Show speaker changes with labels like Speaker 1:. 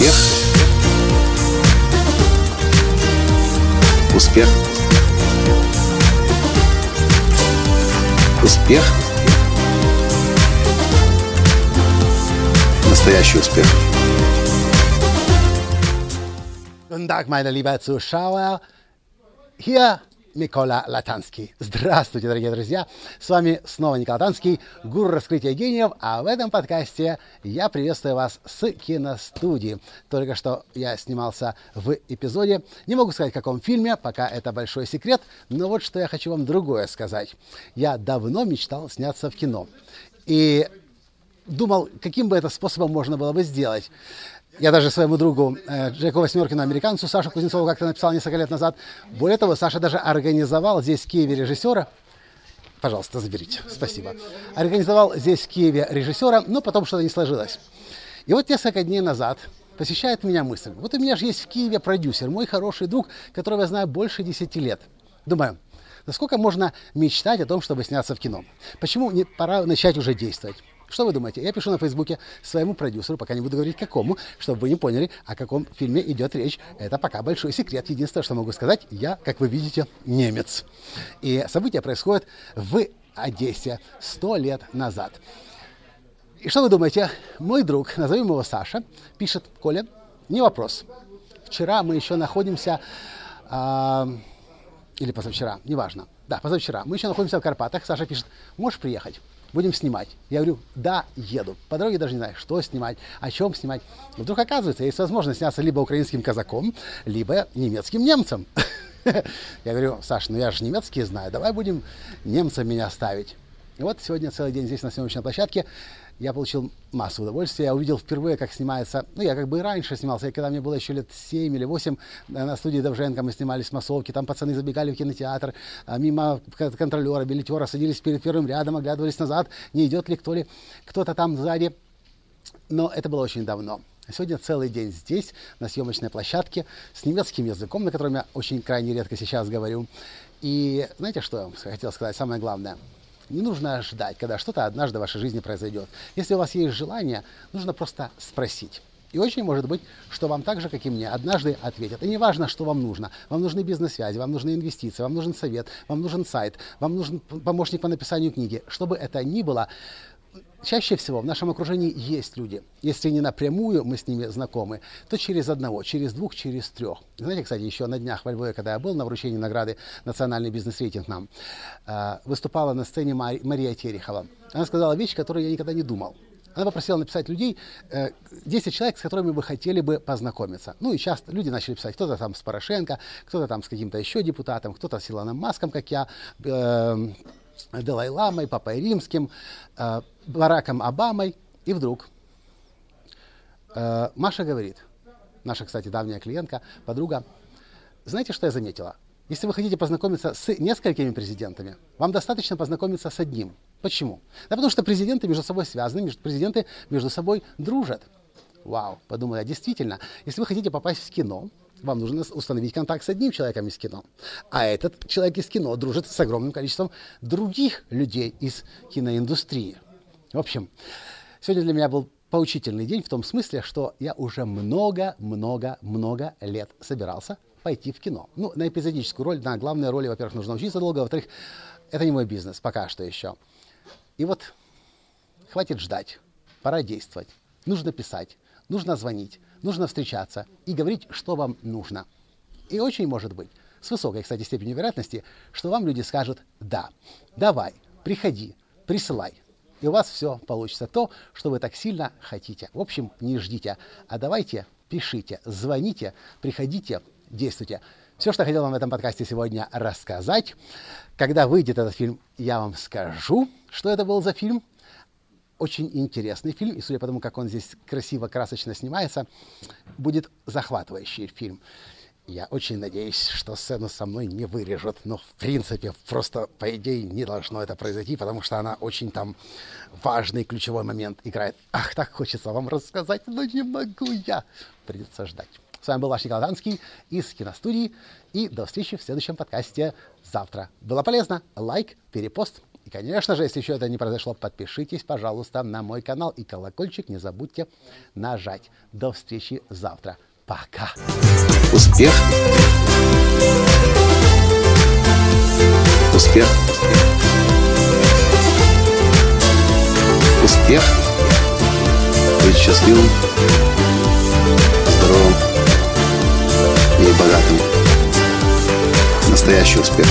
Speaker 1: Успех. Успех. Успех. Настоящий успех.
Speaker 2: Guten Tag, meine lieben Zuschauer. Hier Микола Латанский. Здравствуйте, дорогие друзья! С вами снова Николай Латанский, гуру раскрытия гениев, а в этом подкасте я приветствую вас с киностудии. Только что я снимался в эпизоде. Не могу сказать, в каком фильме, пока это большой секрет, но вот что я хочу вам другое сказать. Я давно мечтал сняться в кино. И думал, каким бы это способом можно было бы сделать. Я даже своему другу э, Джеку Восьмеркину, американцу Сашу Кузнецову, как-то написал несколько лет назад. Более того, Саша даже организовал здесь в Киеве режиссера. Пожалуйста, заберите. Спасибо. Организовал здесь в Киеве режиссера, но потом что-то не сложилось. И вот несколько дней назад посещает меня мысль. Вот у меня же есть в Киеве продюсер, мой хороший друг, которого я знаю больше 10 лет. Думаю, насколько можно мечтать о том, чтобы сняться в кино? Почему не пора начать уже действовать? Что вы думаете? Я пишу на Фейсбуке своему продюсеру, пока не буду говорить какому, чтобы вы не поняли, о каком фильме идет речь. Это пока большой секрет. Единственное, что могу сказать, я, как вы видите, немец. И события происходят в Одессе сто лет назад. И что вы думаете? Мой друг, назовем его Саша, пишет Коля, не вопрос. Вчера мы еще находимся, э, или позавчера, неважно. Да, позавчера. Мы еще находимся в Карпатах. Саша пишет, можешь приехать? будем снимать. Я говорю, да, еду. По дороге даже не знаю, что снимать, о чем снимать. Вдруг оказывается, есть возможность сняться либо украинским казаком, либо немецким немцем. Я говорю, Саш, ну я же немецкий знаю, давай будем немцам меня ставить. И вот сегодня целый день здесь на съемочной площадке я получил массу удовольствия. Я увидел впервые, как снимается, ну, я как бы и раньше снимался, и когда мне было еще лет 7 или 8, э, на студии Довженко мы снимались массовки, там пацаны забегали в кинотеатр, а мимо контролера, билетера, садились перед первым рядом, оглядывались назад, не идет ли кто ли, кто-то там сзади. Но это было очень давно. Сегодня целый день здесь, на съемочной площадке, с немецким языком, на котором я очень крайне редко сейчас говорю. И знаете, что я хотел сказать? Самое главное – не нужно ждать, когда что-то однажды в вашей жизни произойдет. Если у вас есть желание, нужно просто спросить. И очень может быть, что вам так же, как и мне, однажды ответят. И не важно, что вам нужно. Вам нужны бизнес-связи, вам нужны инвестиции, вам нужен совет, вам нужен сайт, вам нужен помощник по написанию книги. Что бы это ни было, чаще всего в нашем окружении есть люди. Если не напрямую мы с ними знакомы, то через одного, через двух, через трех. Знаете, кстати, еще на днях во Львове, когда я был на вручении награды «Национальный бизнес-рейтинг» нам, э, выступала на сцене Мария Терехова. Она сказала вещь, которую я никогда не думал. Она попросила написать людей, 10 э, человек, с которыми вы хотели бы познакомиться. Ну и часто люди начали писать, кто-то там с Порошенко, кто-то там с каким-то еще депутатом, кто-то с Илоном Маском, как я, э, Далай-Ламой, Папой Римским, э, Бараком Обамой. И вдруг э, Маша говорит, наша, кстати, давняя клиентка, подруга, знаете, что я заметила? Если вы хотите познакомиться с несколькими президентами, вам достаточно познакомиться с одним. Почему? Да потому что президенты между собой связаны, президенты между собой дружат. Вау, подумал я, действительно, если вы хотите попасть в кино, вам нужно установить контакт с одним человеком из кино. А этот человек из кино дружит с огромным количеством других людей из киноиндустрии. В общем, сегодня для меня был поучительный день в том смысле, что я уже много-много-много лет собирался пойти в кино. Ну, на эпизодическую роль, на главные роли, во-первых, нужно учиться долго, во-вторых, это не мой бизнес, пока что еще. И вот хватит ждать, пора действовать. Нужно писать, нужно звонить, нужно встречаться и говорить, что вам нужно. И очень может быть, с высокой, кстати, степенью вероятности, что вам люди скажут «да, давай, приходи, присылай». И у вас все получится то, что вы так сильно хотите. В общем, не ждите, а давайте пишите, звоните, приходите, действуйте. Все, что хотел вам в этом подкасте сегодня рассказать. Когда выйдет этот фильм, я вам скажу, что это был за фильм очень интересный фильм, и судя по тому, как он здесь красиво, красочно снимается, будет захватывающий фильм. Я очень надеюсь, что сцену со мной не вырежут, но в принципе просто по идее не должно это произойти, потому что она очень там важный ключевой момент играет. Ах, так хочется вам рассказать, но не могу я. Придется ждать. С вами был ваш Николай Танский из киностудии, и до встречи в следующем подкасте завтра. Было полезно? Лайк, перепост Конечно же, если еще это не произошло, подпишитесь, пожалуйста, на мой канал и колокольчик не забудьте нажать. До встречи завтра. Пока.
Speaker 1: Успех. Успех. Успех. Быть счастливым, здоровым и богатым. Настоящий успех.